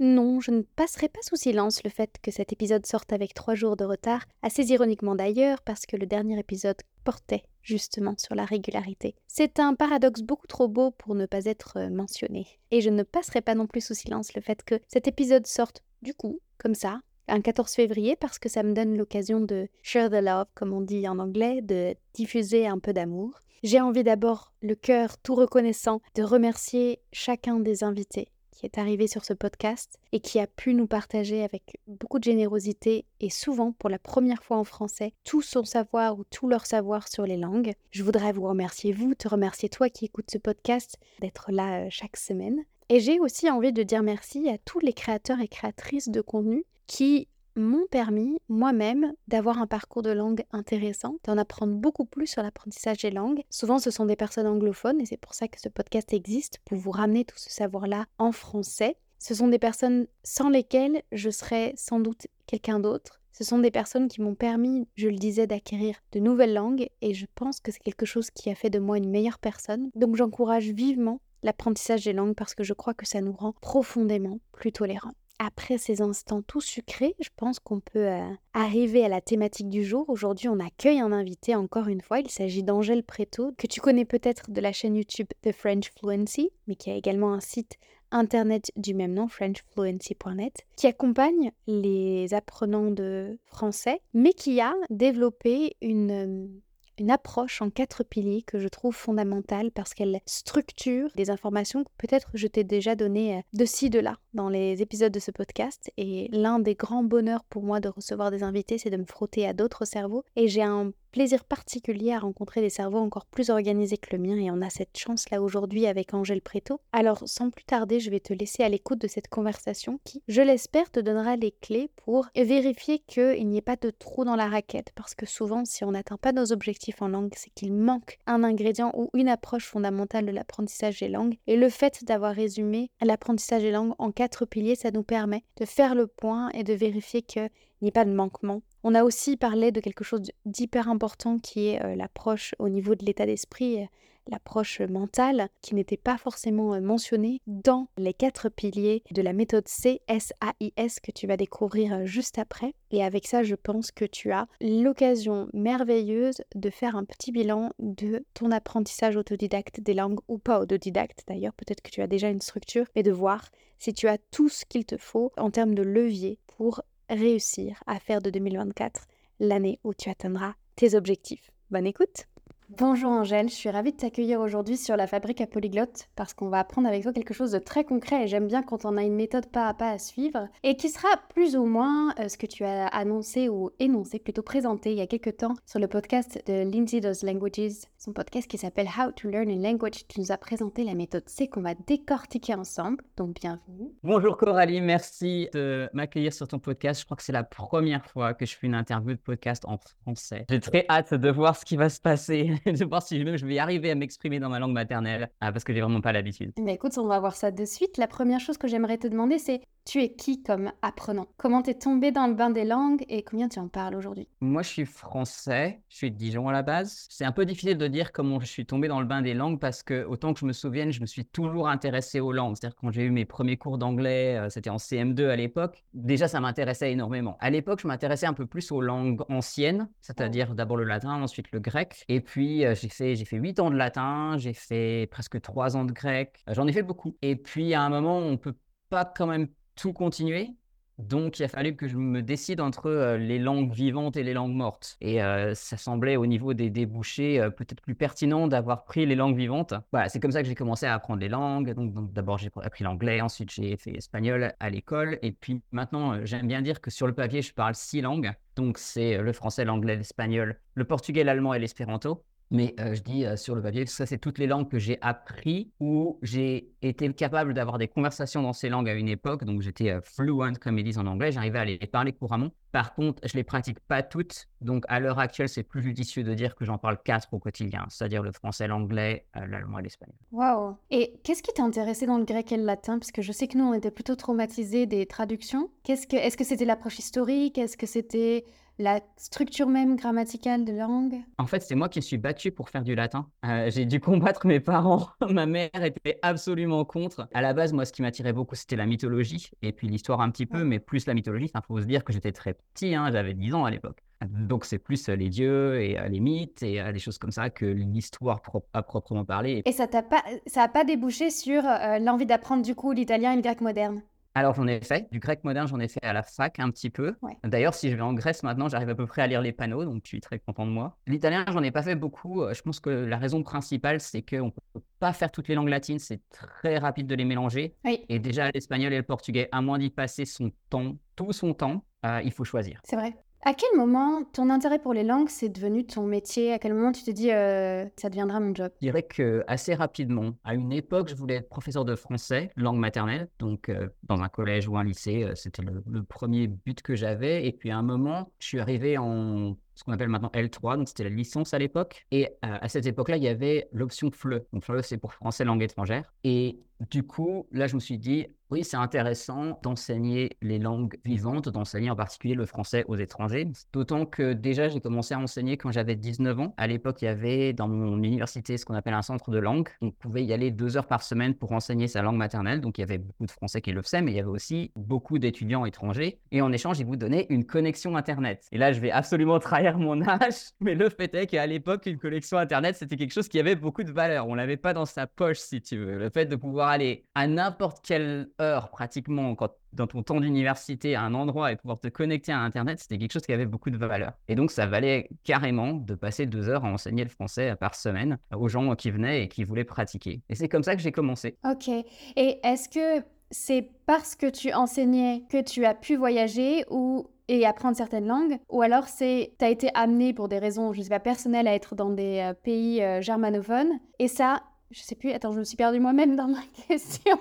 Non, je ne passerai pas sous silence le fait que cet épisode sorte avec trois jours de retard, assez ironiquement d'ailleurs parce que le dernier épisode portait justement sur la régularité. C'est un paradoxe beaucoup trop beau pour ne pas être euh, mentionné. Et je ne passerai pas non plus sous silence le fait que cet épisode sorte du coup, comme ça, un 14 février parce que ça me donne l'occasion de share the love, comme on dit en anglais, de diffuser un peu d'amour. J'ai envie d'abord, le cœur tout reconnaissant, de remercier chacun des invités qui est arrivé sur ce podcast et qui a pu nous partager avec beaucoup de générosité et souvent pour la première fois en français tout son savoir ou tout leur savoir sur les langues. Je voudrais vous remercier vous, te remercier toi qui écoutes ce podcast d'être là euh, chaque semaine. Et j'ai aussi envie de dire merci à tous les créateurs et créatrices de contenu qui m'ont permis moi-même d'avoir un parcours de langue intéressant, d'en apprendre beaucoup plus sur l'apprentissage des langues. Souvent, ce sont des personnes anglophones et c'est pour ça que ce podcast existe, pour vous ramener tout ce savoir-là en français. Ce sont des personnes sans lesquelles je serais sans doute quelqu'un d'autre. Ce sont des personnes qui m'ont permis, je le disais, d'acquérir de nouvelles langues et je pense que c'est quelque chose qui a fait de moi une meilleure personne. Donc j'encourage vivement l'apprentissage des langues parce que je crois que ça nous rend profondément plus tolérants. Après ces instants tout sucrés, je pense qu'on peut euh, arriver à la thématique du jour. Aujourd'hui, on accueille un invité encore une fois. Il s'agit d'Angèle Préto, que tu connais peut-être de la chaîne YouTube The French Fluency, mais qui a également un site internet du même nom, frenchfluency.net, qui accompagne les apprenants de français, mais qui a développé une une approche en quatre piliers que je trouve fondamentale parce qu'elle structure des informations que peut-être je t'ai déjà données euh, de ci, de là dans les épisodes de ce podcast. Et l'un des grands bonheurs pour moi de recevoir des invités, c'est de me frotter à d'autres cerveaux. Et j'ai un plaisir particulier à rencontrer des cerveaux encore plus organisés que le mien et on a cette chance là aujourd'hui avec Angèle Préto. Alors sans plus tarder, je vais te laisser à l'écoute de cette conversation qui, je l'espère, te donnera les clés pour vérifier qu'il n'y ait pas de trou dans la raquette parce que souvent si on n'atteint pas nos objectifs en langue, c'est qu'il manque un ingrédient ou une approche fondamentale de l'apprentissage des langues et le fait d'avoir résumé l'apprentissage des langues en quatre piliers, ça nous permet de faire le point et de vérifier qu'il n'y ait pas de manquement on a aussi parlé de quelque chose d'hyper important qui est euh, l'approche au niveau de l'état d'esprit, euh, l'approche mentale qui n'était pas forcément euh, mentionnée dans les quatre piliers de la méthode CSAIS que tu vas découvrir juste après. Et avec ça, je pense que tu as l'occasion merveilleuse de faire un petit bilan de ton apprentissage autodidacte des langues ou pas autodidacte d'ailleurs, peut-être que tu as déjà une structure, mais de voir si tu as tout ce qu'il te faut en termes de levier pour réussir à faire de 2024 l'année où tu atteindras tes objectifs. Bonne écoute Bonjour Angèle, je suis ravie de t'accueillir aujourd'hui sur la fabrique à polyglotte parce qu'on va apprendre avec toi quelque chose de très concret et j'aime bien quand on a une méthode pas à pas à suivre et qui sera plus ou moins euh, ce que tu as annoncé ou énoncé, plutôt présenté il y a quelques temps sur le podcast de Lindsay Does Languages, son podcast qui s'appelle How to Learn a Language. Tu nous as présenté la méthode C qu'on va décortiquer ensemble, donc bienvenue. Bonjour Coralie, merci de m'accueillir sur ton podcast. Je crois que c'est la première fois que je fais une interview de podcast en français. J'ai très hâte de voir ce qui va se passer de voir si même je vais arriver à m'exprimer dans ma langue maternelle, ah, parce que j'ai vraiment pas l'habitude. Mais écoute, on va voir ça de suite. La première chose que j'aimerais te demander, c'est tu es qui comme apprenant? Comment t'es tombé dans le bain des langues et combien tu en parles aujourd'hui? Moi, je suis français, je suis de Dijon à la base. C'est un peu difficile de dire comment je suis tombé dans le bain des langues parce que, autant que je me souvienne, je me suis toujours intéressé aux langues. C'est-à-dire, quand j'ai eu mes premiers cours d'anglais, euh, c'était en CM2 à l'époque, déjà ça m'intéressait énormément. À l'époque, je m'intéressais un peu plus aux langues anciennes, c'est-à-dire d'abord le latin, ensuite le grec. Et puis, euh, j'ai fait, j'ai fait 8 ans de latin, j'ai fait presque 3 ans de grec. Euh, j'en ai fait beaucoup. Et puis, à un moment, on peut pas quand même tout continuer. Donc, il a fallu que je me décide entre euh, les langues vivantes et les langues mortes. Et ça semblait, au niveau des débouchés, peut-être plus pertinent d'avoir pris les langues vivantes. Voilà, c'est comme ça que j'ai commencé à apprendre les langues. Donc, d'abord, j'ai appris l'anglais, ensuite, j'ai fait espagnol à l'école. Et puis maintenant, j'aime bien dire que sur le papier, je parle six langues. Donc, c'est le français, l'anglais, l'espagnol, le portugais, l'allemand et l'espéranto. Mais je dis sur le papier, ça, c'est toutes les langues que j'ai appris ou j'ai été capable d'avoir des conversations dans ces langues à une époque. Donc, j'étais fluent, comme ils disent en anglais. J'arrivais à les parler couramment. Par contre, je les pratique pas toutes. Donc, à l'heure actuelle, c'est plus judicieux de dire que j'en parle quatre au quotidien, c'est-à-dire le français, l'anglais, l'allemand et l'espagnol. Waouh Et qu'est-ce qui t'a intéressé dans le grec et le latin? Parce que je sais que nous, on était plutôt traumatisés des traductions. Est-ce que c'était l'approche historique? Est-ce que c'était la structure même grammaticale de la langue? En fait, c'est moi qui suis battu pour faire du latin. Euh, j'ai dû combattre mes parents. Ma mère était absolument contre. À la base, moi, ce qui m'attirait beaucoup, c'était la mythologie et puis l'histoire un petit peu, mais plus la mythologie. Il faut se dire que j'étais très petit, hein, j'avais 10 ans à l'époque. Donc c'est plus euh, les dieux et euh, les mythes et des choses comme ça que l'histoire à proprement parler. Et ça n'a pas, ça pas débouché sur l'envie d'apprendre du coup l'italien et le grec moderne? Alors, j'en ai fait. Du grec moderne, j'en ai fait à la fac un petit peu. D'ailleurs, si je vais en Grèce maintenant, j'arrive à peu près à lire les panneaux, donc je suis très content de moi. L'italien, j'en ai pas fait beaucoup. Euh, je pense que la raison principale, c'est qu'on ne peut pas faire toutes les langues latines. C'est très rapide de les mélanger. Et déjà, l'espagnol et le portugais, à moins d'y passer son temps, tout son temps, euh, il faut choisir. C'est vrai. À quel moment ton intérêt pour les langues c'est devenu ton métier? À quel moment tu te dis euh, ça deviendra mon job? Je dirais que assez rapidement. À une époque, je voulais être professeur de français, langue maternelle, donc euh, dans un collège ou un lycée, euh, c'était le, le, premier but que j'avais. Et puis à un moment, je suis arrivé en ce qu'on appelle maintenant L3, donc c'était la licence à l'époque. Et à cette époque-là, il y avait l'option FLE. Donc FLE, c'est pour français langue étrangère. Et du coup, là, je me suis dit, oui, c'est intéressant d'enseigner les langues vivantes, d'enseigner en particulier le français aux étrangers. D'autant que déjà, j'ai commencé à enseigner quand j'avais 19 ans. À l'époque, il y avait dans mon université ce qu'on appelle un centre de langue. On pouvait y aller deux heures par semaine pour enseigner sa langue maternelle. Donc, il y avait beaucoup de Français qui le faisaient, mais il y avait aussi beaucoup d'étudiants étrangers. Et en échange, ils vous donnaient une connexion Internet. Et là, je vais absolument trahir mon âge, mais le fait est qu'à l'époque, une connexion Internet, c'était quelque chose qui avait beaucoup de valeur. On l'avait pas dans sa poche, si tu veux. Le fait de pouvoir aller à n'importe quelle pratiquement, quand, dans ton temps d'université, à un endroit et pouvoir te connecter à Internet, c'était quelque chose qui avait beaucoup de valeur. Et donc, ça valait carrément de passer deux heures à enseigner le français par semaine aux gens qui venaient et qui voulaient pratiquer. Et c'est comme ça que j'ai commencé. Ok. Et est-ce que c'est parce que tu enseignais que tu as pu voyager ou et apprendre certaines langues, ou alors c'est tu as été amené pour des raisons, je sais pas, personnelles à être dans des euh, pays euh, germanophones, et ça, je sais plus, attends, je me suis perdue moi-même dans ma question.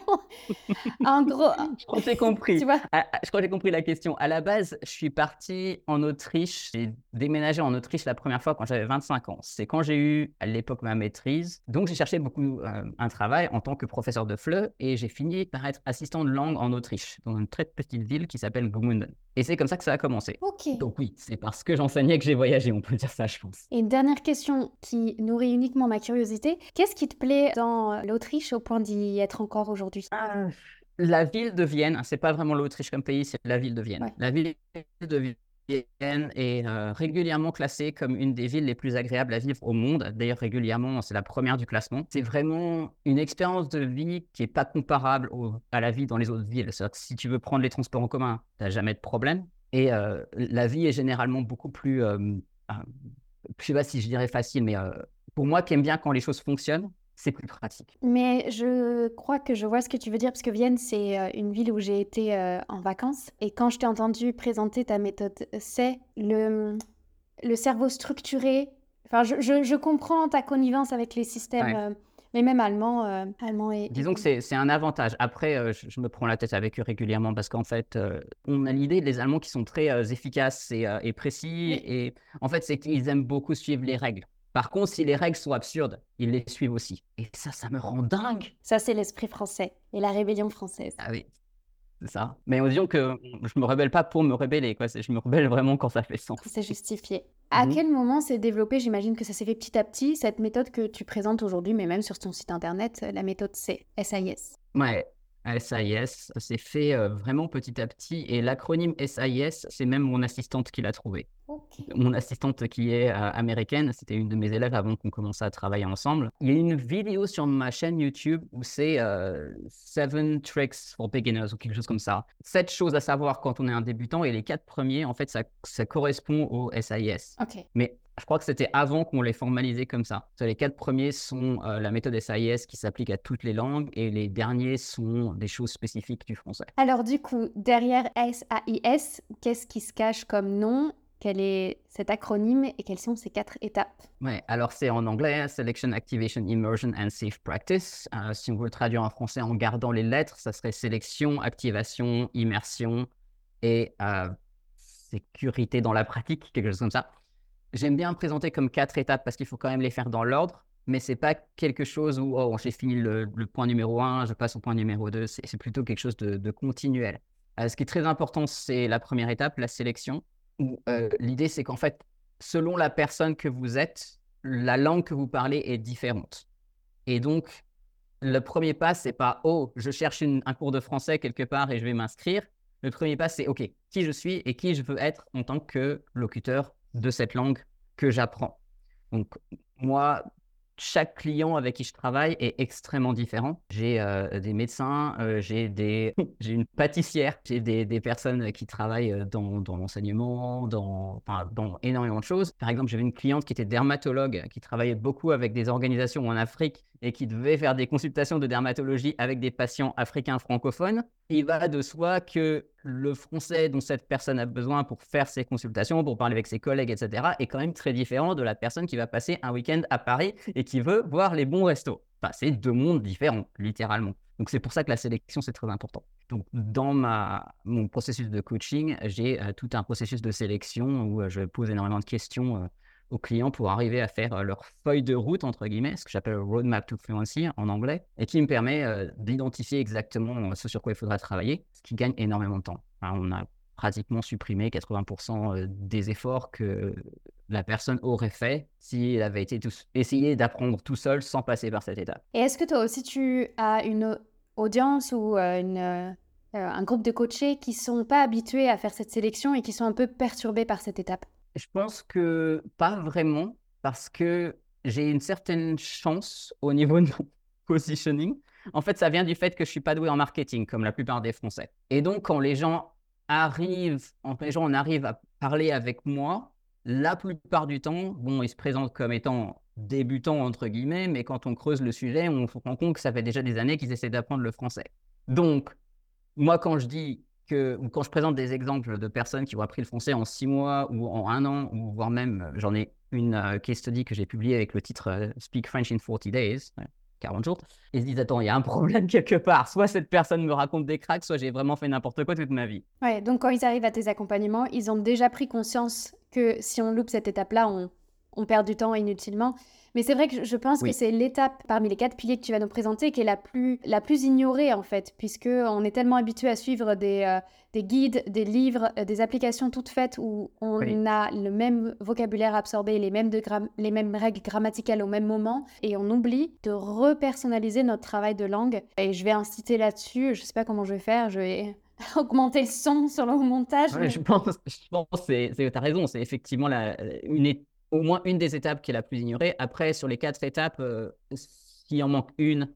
en gros. je crois que j'ai compris. Tu vois? Ah, ah, je crois que j'ai compris la question. À la base, je suis parti en Autriche. J'ai déménagé en Autriche la première fois quand j'avais 25 ans. C'est quand j'ai eu à l'époque ma maîtrise. Donc, j'ai cherché beaucoup euh, un travail en tant que professeur de FLE et j'ai fini par être assistant de langue en Autriche, dans une très petite ville qui s'appelle Gmunden. Et c'est comme ça que ça a commencé. Donc, oui, c'est parce que j'enseignais que j'ai voyagé, on peut dire ça, je pense. Et une dernière question qui nourrit uniquement ma curiosité. Qu'est-ce qui te plaît dans l'Autriche au point d'y être encore aujourd'hui? Ah, La ville de Vienne, c'est pas vraiment l'Autriche comme pays, c'est la ville de Vienne. La ville de Vienne est euh, régulièrement classée comme une des villes les plus agréables à vivre au monde. D'ailleurs, régulièrement, c'est la première du classement. C'est vraiment une expérience de vie qui est pas comparable à la vie dans les autres villes. Que si tu veux prendre les transports en commun, tu n'as jamais de problème. Et euh, la vie est généralement beaucoup plus, euh, je sais pas si je dirais facile, mais pour moi qui aime bien quand les choses fonctionnent, c'est plus pratique. Mais je crois que je vois ce que tu veux dire, parce que Vienne, c'est euh, une ville où j'ai été euh, en vacances. Et quand je t'ai entendu présenter ta méthode, c'est le, le cerveau structuré. Enfin, je, je, comprends ta connivence avec les systèmes. Euh, mais même allemand, allemand et... Disons que c'est un avantage. Après, je, me prends la tête avec eux régulièrement parce qu'en fait, on a l'idée des Allemands qui sont très efficaces et, et précis. Et en fait, c'est qu'ils aiment beaucoup suivre les règles. Par contre, si les règles sont absurdes, ils les suivent aussi. Et ça, ça me rend dingue. Ça, c'est l'esprit français et la rébellion française. Ah oui, c'est ça. Mais on dit que je me rebelle pas pour me rebeller, quoi. Je me rebelle vraiment quand ça fait sens. C'est justifié. À mhm. quel moment s'est développé, j'imagine que ça s'est fait petit à petit, cette méthode que tu présentes aujourd'hui, mais même sur ton site internet, la méthode C, SIS Ouais, SIS. Ça s'est fait euh, vraiment petit à petit. Et l'acronyme SIS, c'est même mon assistante qui l'a trouvé. Mon assistante qui est euh, américaine, c'était une de mes élèves avant qu'on commence à travailler ensemble. Il y a une vidéo sur ma chaîne YouTube où c'est euh, Seven Tricks for Beginners ou quelque chose comme ça. Sept choses à savoir quand on est un débutant et les quatre premiers, en fait, ça, ça correspond au SIS. Mais je crois que c'était avant qu'on les formalisait comme ça. Les quatre premiers sont euh, la méthode SIS qui s'applique à toutes les langues et les derniers sont des choses spécifiques du français. Alors du coup, derrière SAIS, qu'est-ce qui se cache comme nom? Quel est cet acronyme et quelles sont ces quatre étapes? Ouais, alors c'est en anglais, hein, Selection, Activation, Immersion and Safe Practice. Euh, si on veut le traduire en français en gardant les lettres, ça serait sélection, activation, immersion et euh, sécurité dans la pratique, quelque chose comme ça. J'aime bien présenter comme quatre étapes parce qu'il faut quand même les faire dans l'ordre, mais c'est pas quelque chose où oh, j'ai fini le, point numéro un, je passe au point numéro deux. C'est plutôt quelque chose de, continuel. Euh, ce qui est très important, c'est la première étape, la sélection, où euh, l'idée c'est qu'en fait, selon la personne que vous êtes, la langue que vous parlez est différente. Et donc, le premier pas, c'est pas oh, je cherche un cours de français quelque part et je vais m'inscrire. Le premier pas, c'est OK, qui je suis et qui je veux être en tant que locuteur de cette langue que j'apprends. Donc, moi, chaque client avec qui je travaille est extrêmement différent. J'ai euh, des médecins, euh, j'ai des, j'ai une pâtissière, j'ai des, personnes qui travaillent euh, dans, dans l'enseignement, dans, enfin, dans énormément de choses. Par exemple, j'avais une cliente qui était dermatologue, qui travaillait beaucoup avec des organisations en Afrique et qui devait faire des consultations de dermatologie avec des patients africains francophones. Il va de soi que le français dont cette personne a besoin pour faire ses consultations, pour parler avec ses collègues, etc., est quand même très différent de la personne qui va passer un week-end à Paris et qui veut voir les bons restos. Enfin, c'est deux mondes différents, littéralement. Donc c'est pour ça que la sélection, c'est très important. Donc dans ma, mon processus de coaching, j'ai euh, tout un processus de sélection où euh, je pose énormément de questions. Euh, aux clients pour arriver à faire leur feuille de route, entre guillemets, ce que j'appelle Roadmap to Fluency en anglais, et qui me permet d'identifier exactement ce sur quoi il faudra travailler, ce qui gagne énormément de temps. on a pratiquement supprimé 80% des efforts que la personne aurait fait s'il avait été essayé d'apprendre tout seul sans passer par cette étape. Et est-ce que toi aussi tu as une audience ou une, un groupe de coachés qui sont pas habitués à faire cette sélection et qui sont un peu perturbés par cette étape? Je pense que pas vraiment, parce que j'ai une certaine chance au niveau de mon positioning. En fait, ça vient du fait que je suis pas doué en marketing, comme la plupart des Français. Et donc, quand les gens arrivent, quand les gens arrivent à parler avec moi, la plupart du temps, bon, ils se présentent comme étant débutants, entre guillemets, mais quand on creuse le sujet, on se rend compte que ça fait déjà des années qu'ils essaient d'apprendre le français. Donc, moi, quand je dis que quand je présente des exemples de personnes qui ont appris le français en six mois ou en un an, ou voire même, euh, j'en ai une euh, case study que j'ai publiée avec le titre euh, Speak French in 40 Days, 40 jours, ils se disent Attends, il y a un problème quelque part. Soit cette personne me raconte des cracks, soit j'ai vraiment fait n'importe quoi toute ma vie. Ouais, donc quand ils arrivent à tes accompagnements, ils ont déjà pris conscience que si on loupe cette étape-là, on, on perd du temps inutilement. Mais c'est vrai que je pense que c'est l'étape parmi les quatre piliers que tu vas nous présenter qui est la plus, la plus ignorée en fait, puisque on est tellement habitué à suivre des, euh, des guides, des livres, euh, des applications toutes faites où on a le même vocabulaire absorbé, les mêmes, de les mêmes règles grammaticales au même moment, et on oublie de repersonnaliser notre travail de langue. Et je vais inciter là-dessus, je sais pas comment je vais faire, je vais augmenter le son sur le montage. Je pense, je pense tu as raison, c'est effectivement la, une, au moins une des étapes qui est la plus ignorée. Après, sur les quatre étapes, euh, s'il en manque une,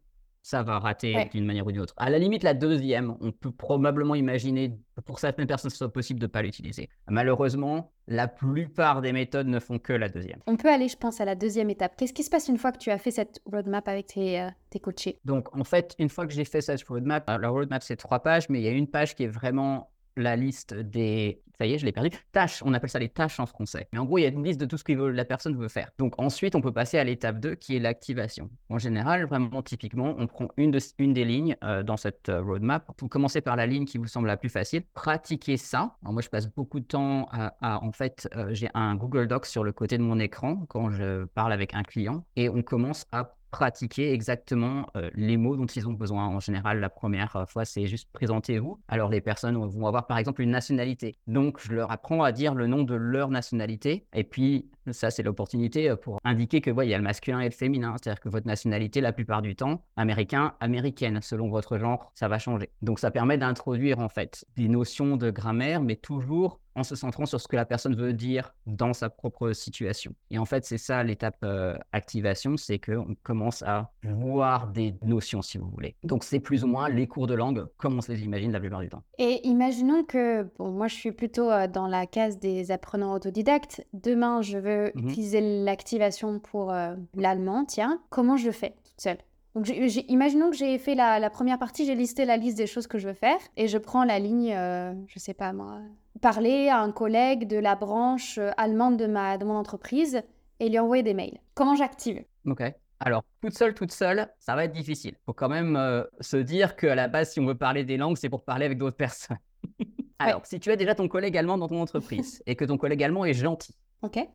ça va rater d'une manière ou d'une autre. À la limite, la deuxième, on peut probablement imaginer pour certaines personnes, ce soit possible de ne pas l'utiliser. Malheureusement, la plupart des méthodes ne font que la deuxième. On peut aller, je pense, à la deuxième étape. Qu'est-ce qui se passe une fois que tu as fait cette roadmap avec tes, euh, tes coachés? Donc, en fait, une fois que j'ai fait cette roadmap, la roadmap, c'est trois pages, mais il y a une page qui est vraiment la liste des. Ça y est, je l'ai perdu. Tâches, on appelle ça les tâches en français. Mais en gros, il y a une liste de tout ce que la personne veut faire. Donc ensuite, on peut passer à l'étape 2 qui est l'activation. En général, vraiment typiquement, on prend une, de, une des lignes euh, dans cette euh, roadmap. Vous commencez par la ligne qui vous semble la plus facile. Pratiquez ça. moi, je passe beaucoup de temps à. en fait, euh, j'ai un Google Docs sur le côté de mon écran quand je parle avec un client et on commence à pratiquer exactement euh, les mots dont ils ont besoin. En général, la première fois, c'est juste présentez-vous. Alors, les personnes vont avoir par exemple une nationalité. Donc, je leur apprends à dire le nom de leur nationalité. Et puis, ça, c'est l'opportunité pour indiquer que, il y a le masculin et le féminin. C'est-à-dire que votre nationalité, la plupart du temps, américain, américaine, selon votre genre, ça va changer. Donc, ça permet d'introduire, en fait, des notions de grammaire, mais toujours en se centrant sur ce que la personne veut dire dans sa propre situation. Et en fait, c'est ça l'étape euh, activation, c'est qu'on commence à voir des notions, si vous voulez. Donc, c'est plus ou moins les cours de langue comme on se les imagine la plupart du temps. Et imaginons que, bon, moi, je suis plutôt euh, dans la case des apprenants autodidactes. Demain, je veux mmh utiliser l'activation pour euh, l'allemand, tiens. Comment je fais toute seule? Donc, imaginons que j'ai fait la, première partie, j'ai listé la liste des choses que je veux faire et je prends la ligne, je je sais pas moi, parler à un collègue de la branche euh, allemande de, ma, de mon entreprise et lui envoyer des mails. Comment j'active? Ok. Alors, toute seule, toute seule, ça va être difficile. Il faut quand même euh, se dire qu'à la base, si on veut parler des langues, c'est pour parler avec d'autres personnes. Alors, si tu as déjà ton collègue allemand dans ton entreprise et que ton collègue allemand est gentil,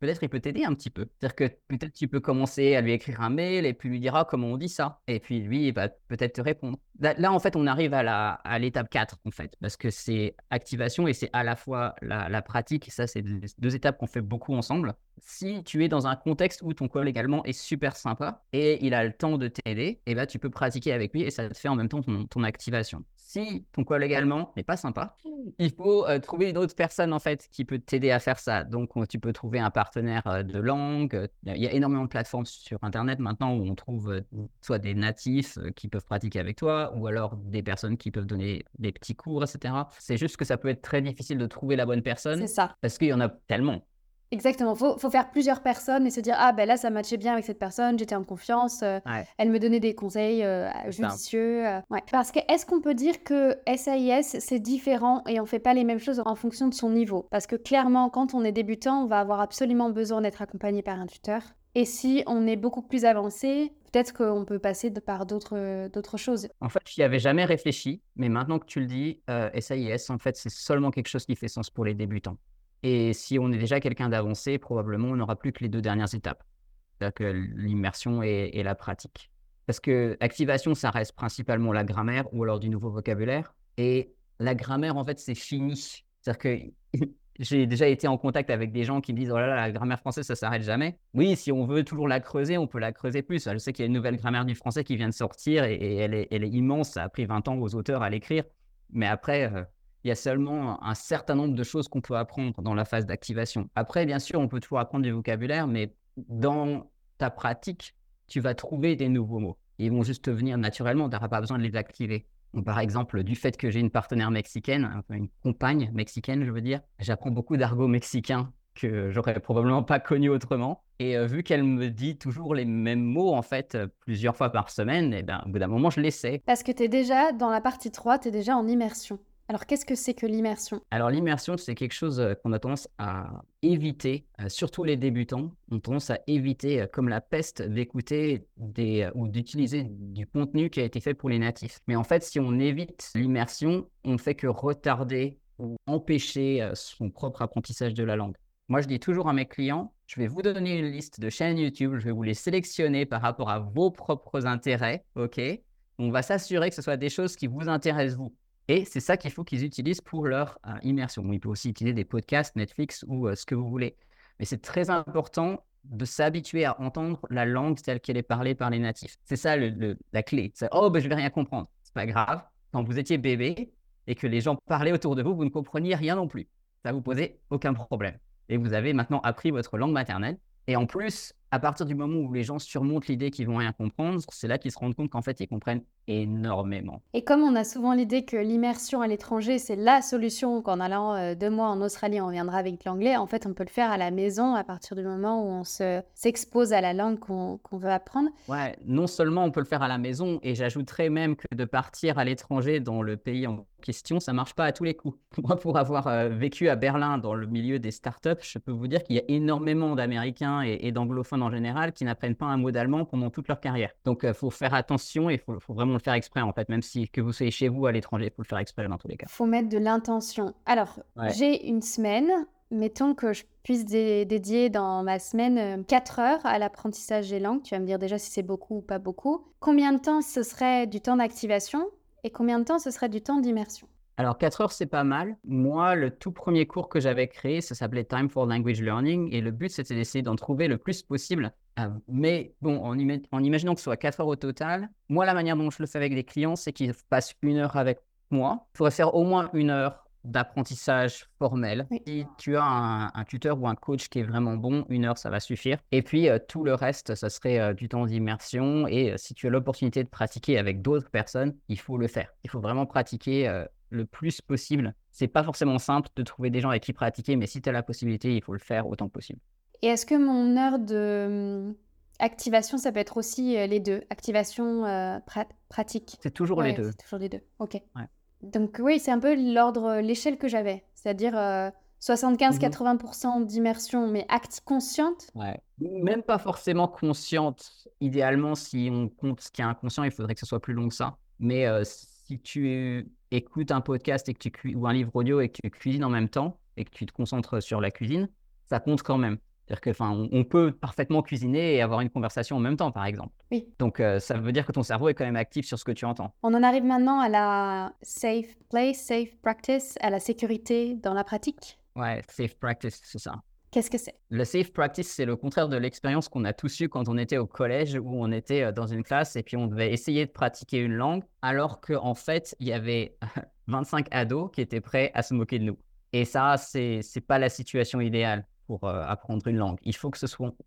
Peut-être il peut t'aider un petit peu. C'est-à-dire que peut-être tu peux commencer à lui écrire un mail et puis lui dire comment on dit ça? Et puis lui, il va peut-être te répondre. Là, en fait, on arrive à, la, à l'étape 4, en fait, parce que c'est activation et c'est à la fois la, pratique. Et ça, c'est deux, étapes qu'on fait beaucoup ensemble. Si tu es dans un contexte où ton collègue allemand est super sympa et il a le temps de t'aider, eh ben, tu peux pratiquer avec lui et ça te fait en même temps ton, ton activation si ton collègue allemand n'est pas sympa, il faut euh, trouver une autre personne en fait qui peut t'aider à faire ça. Donc tu peux trouver un partenaire euh, de langue. Il y a énormément de plateformes sur Internet maintenant où on trouve euh, soit des natifs qui peuvent pratiquer avec toi ou alors des personnes qui peuvent donner des petits cours, etc. C'est juste que ça peut être très difficile de trouver la bonne personne. C'est ça. Parce qu'il y en a tellement. Exactement. Faut, faut faire plusieurs personnes et se dire ah ben là ça matchait bien avec cette personne, j'étais en confiance, euh, elle me donnait des conseils euh, judicieux. Euh, ouais. Parce que est-ce qu'on peut dire que SAIS c'est différent et on fait pas les mêmes choses en fonction de son niveau? Parce que clairement quand on est débutant, on va avoir absolument besoin d'être accompagné par un tuteur. Et si on est beaucoup plus avancé, peut-être qu'on peut passer de par d'autres d'autres choses. En fait, je n'y avais jamais réfléchi, mais maintenant que tu le dis, SAIS en fait c'est seulement quelque chose qui fait sens pour les débutants. Et si on est déjà quelqu'un d'avancé, probablement on n'aura plus que les deux dernières étapes, c'est-à-dire l'immersion et, la pratique. Parce que l'activation, ça reste principalement la grammaire ou alors du nouveau vocabulaire. Et la grammaire, en fait, c'est fini. C'est-à-dire que j'ai déjà été en contact avec des gens qui me disent Oh là là, la grammaire française, ça s'arrête jamais. Oui, si on veut toujours la creuser, on peut la creuser plus. Je sais qu'il y a une nouvelle grammaire du français qui vient de sortir et, elle, est, elle, est, immense. Ça a pris 20 ans aux auteurs à l'écrire. Mais après, euh, il y a seulement un certain nombre de choses qu'on peut apprendre dans la phase d'activation. Après, bien sûr, on peut toujours apprendre du vocabulaire, mais dans ta pratique, tu vas trouver des nouveaux mots. Ils vont juste venir naturellement, tu n'auras pas besoin de les activer. par exemple, du fait que j'ai une partenaire mexicaine, une compagne mexicaine, je veux dire, j'apprends beaucoup d'argot mexicain que j'aurais probablement pas connu autrement. Et euh, vu qu'elle me dit toujours les mêmes mots, en fait, euh, plusieurs fois par semaine, et eh ben, au bout d'un moment, je les sais. Parce que tu es déjà, dans la partie 3, tu es déjà en immersion. Alors, qu'est-ce que c'est que l'immersion? Alors, l'immersion, c'est quelque chose euh, qu'on a tendance à éviter, euh, surtout les débutants, ont tendance à éviter, euh, comme la peste, d'écouter des, ou d'utiliser du contenu qui a été fait pour les natifs. Mais en fait, si on évite l'immersion, on ne fait que retarder ou empêcher son propre apprentissage de la langue. Moi, je dis toujours à mes clients, je vais vous donner une liste de chaînes YouTube, je vais vous les sélectionner par rapport à vos propres intérêts, On va s'assurer que ce soit des choses qui vous intéressent vous. Et c'est ça qu'il faut qu'ils utilisent pour leur euh, immersion. Ils peuvent aussi utiliser des podcasts, Netflix ou euh, ce que vous voulez. Mais c'est très important de s'habituer à entendre la langue telle qu'elle est parlée par les natifs. C'est ça la clé. oh, ben, je vais rien comprendre. C'est pas grave. Quand vous étiez bébé et que les gens parlaient autour de vous, vous ne compreniez rien non plus. Ça vous posait aucun problème. Et vous avez maintenant appris votre langue maternelle. Et en plus, à partir du moment où les gens surmontent l'idée qu'ils vont rien comprendre, c'est là qu'ils se rendent compte qu'en fait, ils comprennent énormément. Et comme on a souvent l'idée que l'immersion à l'étranger, c'est la solution, qu'en allant euh, deux mois en Australie, on viendra avec l'anglais, en fait, on peut le faire à la maison à partir du moment où on se, s'expose à la langue qu'on, veut apprendre. Ouais, non seulement on peut le faire à la maison, et j'ajouterais même que de partir à l'étranger dans le pays en question, ça marche pas à tous les coups. Moi, pour avoir euh, vécu à Berlin dans le milieu des startups, je peux vous dire qu'il y a énormément d'Américains et, et d'anglophones en général qui n'apprennent pas un mot d'allemand pendant toute leur carrière. Donc, il euh, faut faire attention et il faut, vraiment le faire exprès, en fait, même si que vous soyez chez vous à l'étranger, il faut le faire exprès dans tous les cas. Il faut mettre de l'intention. Alors, j'ai une semaine, mettons que je puisse dédier dans ma semaine 4 euh, heures à l'apprentissage des langues. Tu vas me dire déjà si c'est beaucoup ou pas beaucoup. Combien de temps ce serait du temps d'activation et combien de temps ce serait du temps d'immersion? Alors, 4 heures, c'est pas mal. Moi, le tout premier cours que j'avais créé, ça s'appelait Time for Language Learning. Et le but, c'était d'essayer d'en trouver le plus possible. Euh, mais bon, en, imaginant que ce soit 4 heures au total, moi, la manière dont je le fais avec des clients, c'est qu'ils passent une heure avec moi. Il faudrait faire au moins une heure d'apprentissage formel. Si tu as un, tuteur ou un coach qui est vraiment bon, une heure, ça va suffire. Et puis, euh, tout le reste, ça serait euh, du temps d'immersion. Et si tu as l'opportunité de pratiquer avec d'autres personnes, il faut le faire. Il faut vraiment pratiquer le plus possible. C'est pas forcément simple de trouver des gens avec qui pratiquer, mais si tu as la possibilité, il faut le faire autant que possible. Et est-ce que mon heure de hum, activation, ça peut être aussi euh, les deux Activation euh, pratique? C'est toujours les deux. C'est toujours les deux. Ok. Donc oui, c'est un peu l'ordre, l'échelle que j'avais. C'est-à-dire 75-80% mmh d'immersion, mais acte consciente? Ouais. Même pas forcément consciente. Idéalement, si on compte ce qui est inconscient, il faudrait que ce soit plus long que ça. Mais euh, si tu écoutes un podcast et que tu ou un livre audio et que tu cuisines en même temps et que tu te concentres sur la cuisine, ça compte quand même. C'est-à-dire que, enfin, on, peut parfaitement cuisiner et avoir une conversation en même temps, par exemple. Oui. Donc, euh, ça veut dire que ton cerveau est quand même actif sur ce que tu entends. On en arrive maintenant à la safe place, safe practice, à la sécurité dans la pratique. Ouais, safe practice, c'est ça. Qu'est-ce que c'est? Le safe practice, c'est le contraire de l'expérience qu'on a tous eu quand on était au collège où on était euh, dans une classe et puis on devait essayer de pratiquer une langue alors qu'en en fait, il y avait 25 ados qui étaient prêts à se moquer de nous. Et ça, c'est n'est pas la situation idéale pour euh, apprendre une langue. Il faut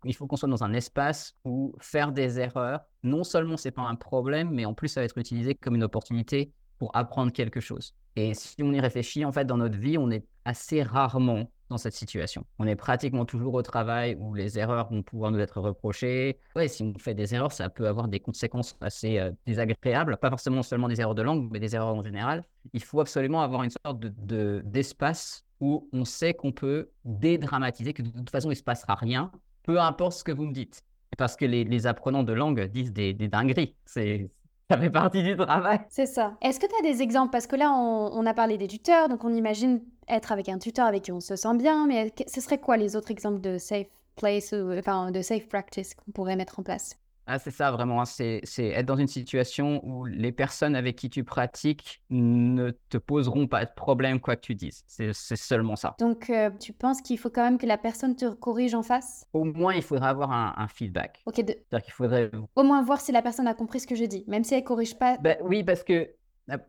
il qu'on soit dans un espace où faire des erreurs, non seulement c'est pas un problème, mais en plus ça va être utilisé comme une opportunité pour apprendre quelque chose. Et si on y réfléchit, en fait, dans notre vie, on est assez rarement dans cette situation. On est pratiquement toujours au travail où les erreurs vont pouvoir nous être reprochées. Ouais, si on fait des erreurs, ça peut avoir des conséquences assez euh, désagréables, pas forcément seulement des erreurs de langue, mais des erreurs en général. Il faut absolument avoir une sorte de, d'espace où on sait qu'on peut dédramatiser, que de toute façon, il ne se passera rien, peu importe ce que vous me dites. Parce que les, apprenants de langue disent des, des dingueries. Ça fait partie du travail. C'est ça. Est-ce que tu as des exemples? Parce que là, on, a parlé des tuteurs, donc on imagine être avec un tuteur avec qui on se sent bien, mais ce serait quoi les autres exemples de safe place ou enfin, de safe practice qu'on pourrait mettre en place? Ah, c'est ça vraiment, hein. c'est être dans une situation où les personnes avec qui tu pratiques ne te poseront pas de problème quoi que tu dises. C'est seulement ça. Donc euh, tu penses qu'il faut quand même que la personne te corrige en face? Au moins il faudrait avoir un, feedback. Ok. De... C'est-à-dire qu'il faudrait... Au moins voir si la personne a compris ce que je dis, même si elle corrige pas. Ben, oui, parce que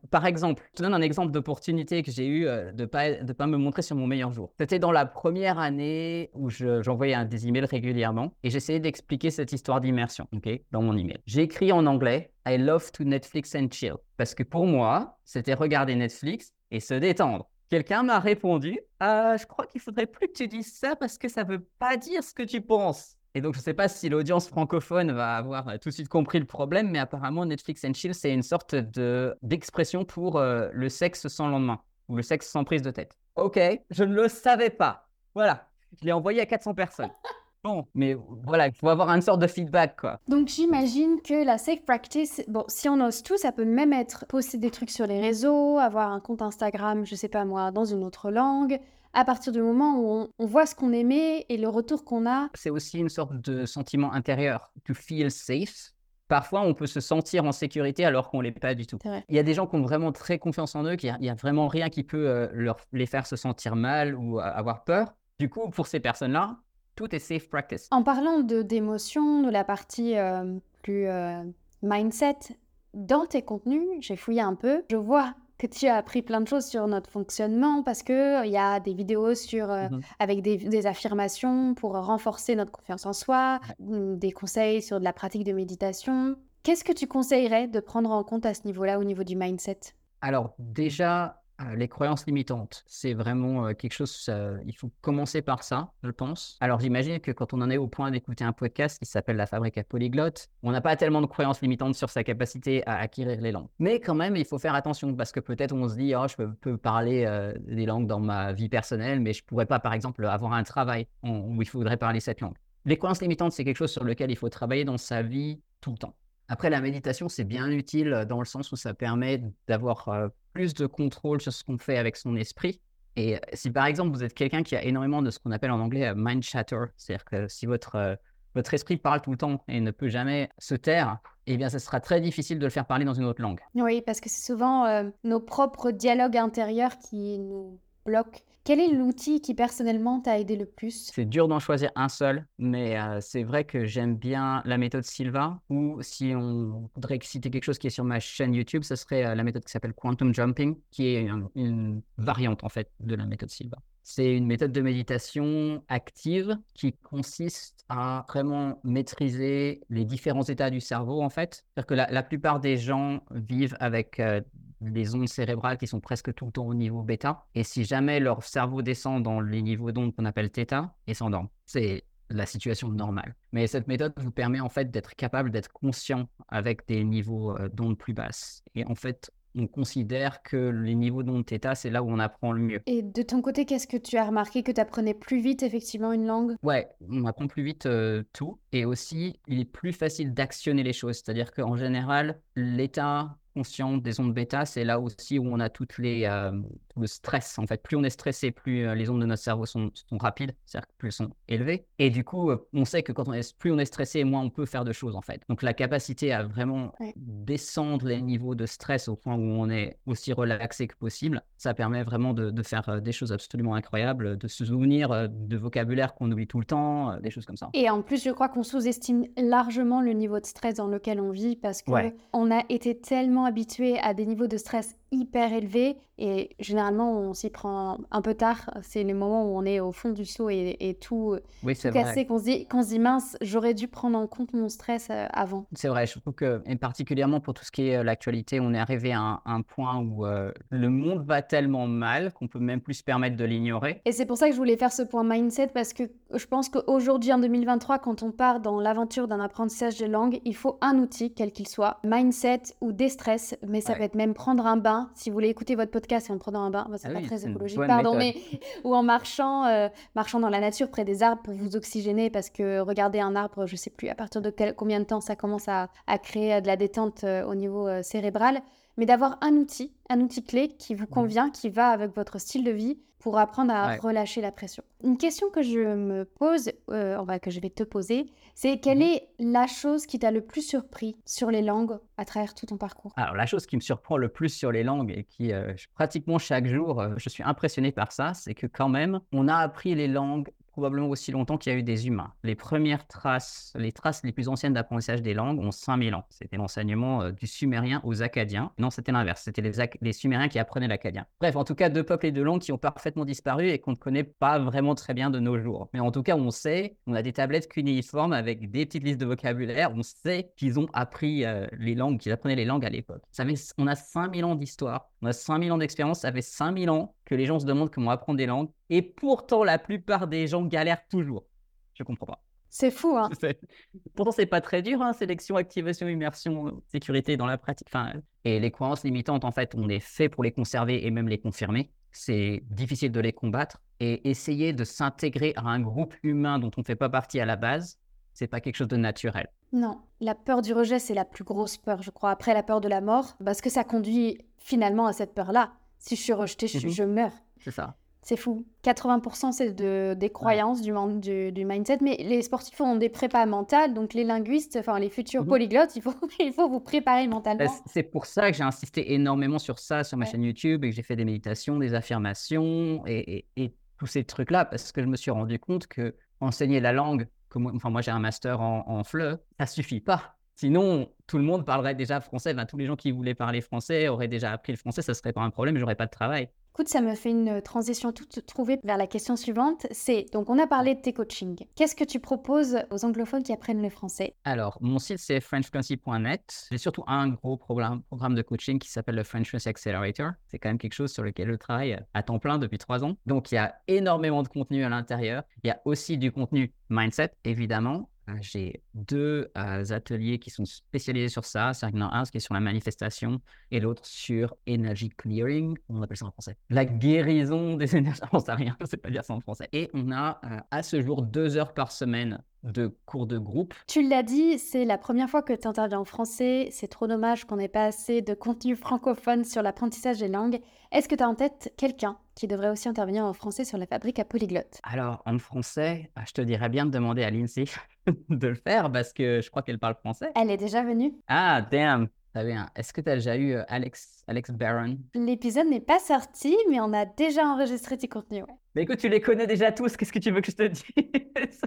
par exemple, je te donne un exemple d'opportunité que j'ai eu euh, de ne pas, de pas me montrer sur mon meilleur jour. C'était dans la première année où j'envoyais des emails régulièrement et j'essayais d'expliquer cette histoire d'immersion dans mon email. J'ai écrit en anglais I love to Netflix and chill parce que pour moi, c'était regarder Netflix et se détendre. Quelqu'un m'a répondu euh, Je crois qu'il faudrait plus que tu dises ça parce que ça ne veut pas dire ce que tu penses. Et donc, je ne sais pas si l'audience francophone va avoir euh, tout de suite compris le problème, mais apparemment, Netflix and Chill, c'est une sorte d'expression pour euh, le sexe sans lendemain ou le sexe sans prise de tête. Ok, je ne le savais pas. Voilà, je l'ai envoyé à 400 personnes. Bon, mais voilà, il faut avoir une sorte de feedback, quoi. Donc j'imagine que la safe practice, bon, si on ose tout, ça peut même être poster des trucs sur les réseaux, avoir un compte Instagram, je sais pas moi, dans une autre langue, à partir du moment où on, voit ce qu'on aimait et le retour qu'on a. C'est aussi une sorte de sentiment intérieur. To feel safe. Parfois, on peut se sentir en sécurité alors qu'on ne l'est pas du tout. Il y a des gens qui ont vraiment très confiance en eux, qu'il n'y a, vraiment rien qui peut euh, leur, les faire se sentir mal ou avoir peur. Du coup, pour ces personnes-là, tout est safe practice. En parlant d'émotions, de, la partie euh, plus euh, mindset, dans tes contenus, j'ai fouillé un peu, je vois que tu as appris plein de choses sur notre fonctionnement parce qu'il il y a des vidéos sur, euh, mmh avec des, affirmations pour renforcer notre confiance en soi, des conseils sur de la pratique de méditation. Qu'est-ce que tu conseillerais de prendre en compte à ce niveau-là, au niveau du mindset? Alors déjà, les croyances limitantes, c'est vraiment quelque chose, il faut commencer par ça, je pense. Alors j'imagine que quand on en est au point d'écouter un podcast qui s'appelle La Fabrique à Polyglotte, on n'a pas tellement de croyances limitantes sur sa capacité à acquérir les langues. Mais quand même, il faut faire attention parce que peut-être on se dit, oh, je peux, parler des langues dans ma vie personnelle, mais je pourrais pas, par exemple, avoir un travail où il faudrait parler cette langue. Les croyances limitantes, c'est quelque chose sur lequel il faut travailler dans sa vie tout le temps. Après, la méditation, c'est bien utile dans le sens où ça permet d'avoir plus de contrôle sur ce qu'on fait avec son esprit Et si par exemple vous êtes quelqu'un qui a énormément de ce qu'on appelle en anglais mind chatter, c'est-à-dire que si votre, votre esprit parle tout le temps et ne peut jamais se taire, eh bien, ce sera très difficile de le faire parler dans une autre langue. Oui, parce que c'est souvent nos propres dialogues intérieurs qui nous bloquent quel est l'outil qui personnellement t'a aidé le plus? C'est dur d'en choisir un seul, mais c'est vrai que j'aime bien la méthode Silva, ou si on voudrait citer quelque chose qui est sur ma chaîne YouTube, ce serait la méthode qui s'appelle Quantum Jumping, qui est une, variante en fait de la méthode Silva. C'est une méthode de méditation active qui consiste à vraiment maîtriser les différents états du cerveau en fait. C'est-à-dire que la, plupart des gens vivent avec les ondes cérébrales qui sont presque tout le temps au niveau bêta. Et si jamais leur cerveau descend dans les niveaux d'ondes qu'on appelle θ, ils s'endorment. C'est la situation normale. Mais cette méthode vous permet en fait d'être capable d'être conscient avec des niveaux euh, d'ondes plus basses. Et en fait, on considère que les niveaux d'ondes θ, c'est là où on apprend le mieux. Et de ton côté, qu'est-ce que tu as remarqué que tu apprenais plus vite effectivement une langue? Ouais, on apprend plus vite euh, tout. Et aussi, il est plus facile d'actionner les choses. C'est-à-dire qu'en général, l'état des ondes bêta, c'est là aussi où on a toutes les, euh, le stress. En fait, plus on est stressé, plus euh, les ondes de notre cerveau sont, sont rapides, c'est-à-dire plus elles sont élevées. Et du coup, euh, on sait que quand on est, plus on est stressé, moins on peut faire de choses en fait. Donc la capacité à vraiment descendre les niveaux de stress au point où on est aussi relaxé que possible, ça permet vraiment de, de faire des choses absolument incroyables, de se souvenir de vocabulaire qu'on oublie tout le temps, des choses comme ça. Et en plus, je crois qu'on sous-estime largement le niveau de stress dans lequel on vit parce que on a été tellement habitué à des niveaux de stress hyper élevés et généralement on s'y prend un peu tard. C'est les moments où on est au fond du seau et, tout, oui, cassé qu'on se, dit, se dit mince, j'aurais dû prendre en compte mon stress euh, avant. C'est vrai, je trouve que, et particulièrement pour tout ce qui est euh, l'actualité, on est arrivé à un, point où euh, le monde va tellement mal qu'on peut même plus se permettre de l'ignorer. Et c'est pour ça que je voulais faire ce point mindset parce que je pense qu'aujourd'hui en 2023, quand on part dans l'aventure d'un apprentissage de langue, il faut un outil, quel qu'il soit, mindset ou déstress, mais ça peut être même prendre un bain si vous voulez écouter votre podcast et en prenant un bain, c'est ah pas très écologique, pardon, mais ou en marchant, euh, marchant dans la nature près des arbres pour vous oxygéner, parce que regarder un arbre, je sais plus à partir de combien de temps ça commence à, créer euh, de la détente euh, au niveau cérébral, mais d'avoir un outil, un outil clé qui vous convient, qui va avec votre style de vie pour apprendre à relâcher la pression. Une question que je me pose, euh, que je vais te poser, c'est quelle mhm. est la chose qui t'a le plus surpris sur les langues à travers tout ton parcours? Alors la chose qui me surprend le plus sur les langues et qui euh, pratiquement chaque jour, euh, je suis impressionné par ça, c'est que quand même, on a appris les langues probablement aussi longtemps qu'il y a eu des humains. Les premières traces, les traces les plus anciennes d'apprentissage des langues ont 5000 ans. C'était l'enseignement euh, du sumérien aux Acadiens. Non, c'était l'inverse. C'était les, Sumériens qui apprenaient l'acadien. Bref, en tout cas, deux peuples et deux langues qui ont parfaitement disparu et qu'on ne connaît pas vraiment très bien de nos jours. Mais en tout cas, on sait, on a des tablettes cunéiformes avec des petites listes de vocabulaire. On sait qu'ils ont appris euh, les langues, qu'ils apprenaient les langues à l'époque. On a 5000 ans d'histoire. On a 5000 ans d'expérience. Ça fait 5000 ans que les gens se demandent comment apprendre des langues. Et pourtant, la plupart des gens galèrent toujours. Je comprends pas. C'est fou, hein Pourtant, c'est pas très dur, hein, sélection, activation, immersion, sécurité dans la pratique. Enfin, et les croyances limitantes, en fait, on est fait pour les conserver et même les confirmer. C'est difficile de les combattre. Et essayer de s'intégrer à un groupe humain dont on ne fait pas partie à la base, c'est pas quelque chose de naturel. Non, la peur du rejet, c'est la plus grosse peur, je crois, après la peur de la mort, parce que ça conduit finalement à cette peur-là. Si je suis rejeté, je, mhm. je meurs. C'est ça. C'est fou. 80% c'est de, des croyances, du, du, mindset. Mais les sportifs ont des prépas mentales, donc les linguistes, enfin les futurs mhm. polyglottes, il faut, il faut vous préparer mentalement. Bah, c'est pour ça que j'ai insisté énormément sur ça sur ma chaîne YouTube et que j'ai fait des méditations, des affirmations et, et, tous ces trucs-là, parce que je me suis rendu compte que enseigner la langue, enfin moi j'ai un master en, FLE, ça suffit pas. Sinon, tout le monde parlerait déjà français. tous les gens qui voulaient parler français auraient déjà appris le français, ça serait pas un problème, j'aurais pas de travail. Écoute, ça me fait une transition toute trouvée vers la question suivante. C'est, donc on a parlé de tes coachings. Qu'est-ce que tu proposes aux anglophones qui apprennent le français? Alors, mon site c'est frenchfluency.net. J'ai surtout un gros programme, de coaching qui s'appelle le French Accelerator. C'est quand même quelque chose sur lequel je travaille à temps plein depuis trois ans. Donc, il y a énormément de contenu à l'intérieur. Il y a aussi du contenu mindset, évidemment. Euh, j'ai deux euh, ateliers qui sont spécialisés sur ça. C'est un qui est sur la manifestation et l'autre sur energy clearing. On appelle ça en français. La guérison des énergies. On sait rien, je sais pas dire ça en français. Et on a euh, à ce jour deux heures par semaine de cours de groupe. Tu l'as dit, c'est la première fois que tu interviens en français. C'est trop dommage qu'on n'ait pas assez de contenu francophone sur l'apprentissage des langues. Est-ce que tu as en tête quelqu'un qui devrait aussi intervenir en français sur la fabrique à polyglotte? Alors, en français, bah, je te dirais bien de demander à Lindsay de le faire parce que je crois qu'elle parle français. Elle est déjà venue Ah, damn bien. Est-ce que tu as déjà eu euh, Alex, Alex Barron? L'épisode n'est pas sorti, mais on a déjà enregistré tes contenus. Ouais. Mais écoute, tu les connais déjà tous. Qu'est-ce que tu veux que je te dise?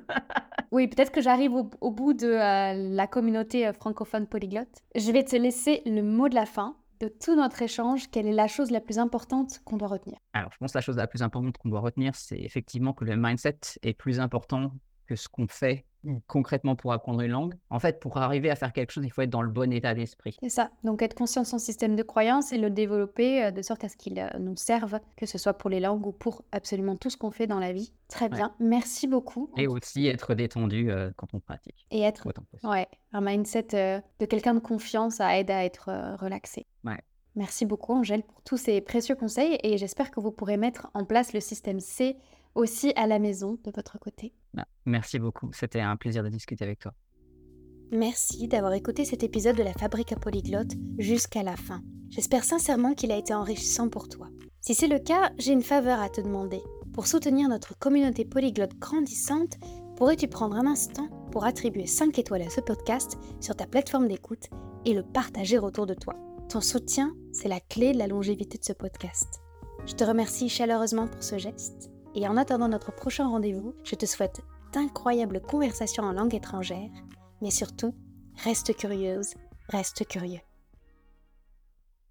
Oui, peut-être que j'arrive au, bout de euh, la communauté euh, francophone polyglotte. Je vais te laisser le mot de la fin de tout notre échange. Quelle est la chose la plus importante qu'on doit retenir? Alors, je pense que la chose la plus importante qu'on doit retenir, c'est effectivement que le mindset est plus important que ce qu'on fait concrètement pour apprendre une langue. En fait, pour arriver à faire quelque chose, il faut être dans le bon état d'esprit. C'est ça. Donc être conscient de son système de croyance et le développer euh, de sorte à ce qu'il euh, nous serve, que ce soit pour les langues ou pour absolument tout ce qu'on fait dans la vie. Très bien. Merci beaucoup. Et aussi être détendu euh, quand on pratique. Et être ouais, un mindset de quelqu'un de confiance ça aide à être relaxé. Ouais. Merci beaucoup Angèle pour tous ces précieux conseils et j'espère que vous pourrez mettre en place le système C aussi à la maison de votre côté. Bah, merci beaucoup, c'était un plaisir de discuter avec toi. Merci d'avoir écouté cet épisode de la Fabrique à Polyglotte jusqu'à la fin. J'espère sincèrement qu'il a été enrichissant pour toi. Si c'est le cas, j'ai une faveur à te demander. Pour soutenir notre communauté polyglotte grandissante, pourrais-tu prendre un instant pour attribuer 5 étoiles à ce podcast sur ta plateforme d'écoute et le partager autour de toi? Ton soutien, c'est la clé de la longévité de ce podcast. Je te remercie chaleureusement pour ce geste et en attendant notre prochain rendez-vous, je te souhaite d'incroyables conversations en langue étrangère, mais surtout, reste curieuse, reste curieux.